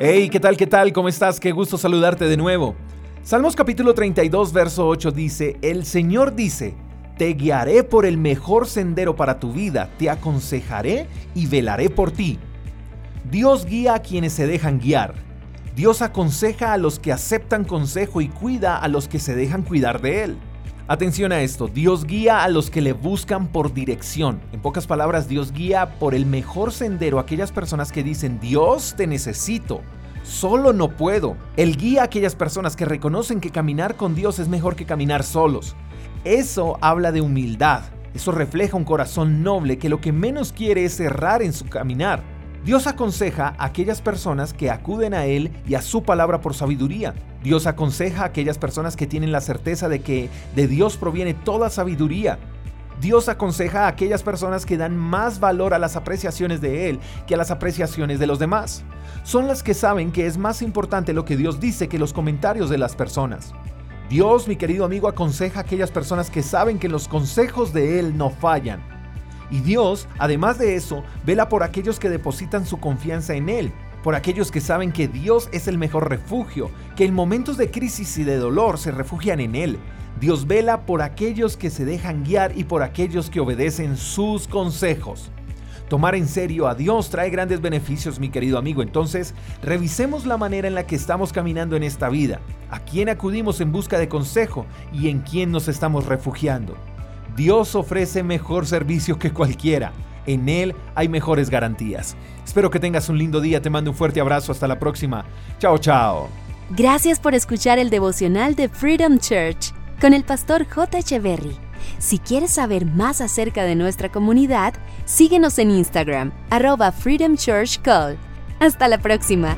Hey, ¿qué tal? ¿Qué tal? ¿Cómo estás? Qué gusto saludarte de nuevo. Salmos capítulo 32, verso 8 dice, El Señor dice, te guiaré por el mejor sendero para tu vida, te aconsejaré y velaré por ti. Dios guía a quienes se dejan guiar. Dios aconseja a los que aceptan consejo y cuida a los que se dejan cuidar de Él. Atención a esto, Dios guía a los que le buscan por dirección. En pocas palabras, Dios guía por el mejor sendero a aquellas personas que dicen, Dios te necesito, solo no puedo. Él guía a aquellas personas que reconocen que caminar con Dios es mejor que caminar solos. Eso habla de humildad, eso refleja un corazón noble que lo que menos quiere es errar en su caminar. Dios aconseja a aquellas personas que acuden a Él y a su palabra por sabiduría. Dios aconseja a aquellas personas que tienen la certeza de que de Dios proviene toda sabiduría. Dios aconseja a aquellas personas que dan más valor a las apreciaciones de Él que a las apreciaciones de los demás. Son las que saben que es más importante lo que Dios dice que los comentarios de las personas. Dios, mi querido amigo, aconseja a aquellas personas que saben que los consejos de Él no fallan. Y Dios, además de eso, vela por aquellos que depositan su confianza en Él, por aquellos que saben que Dios es el mejor refugio, que en momentos de crisis y de dolor se refugian en Él. Dios vela por aquellos que se dejan guiar y por aquellos que obedecen sus consejos. Tomar en serio a Dios trae grandes beneficios, mi querido amigo. Entonces, revisemos la manera en la que estamos caminando en esta vida, a quién acudimos en busca de consejo y en quién nos estamos refugiando. Dios ofrece mejor servicio que cualquiera. En Él hay mejores garantías. Espero que tengas un lindo día. Te mando un fuerte abrazo. Hasta la próxima. Chao, chao. Gracias por escuchar el devocional de Freedom Church con el pastor J. Echeverry. Si quieres saber más acerca de nuestra comunidad, síguenos en Instagram, arroba Freedom Church Call. Hasta la próxima.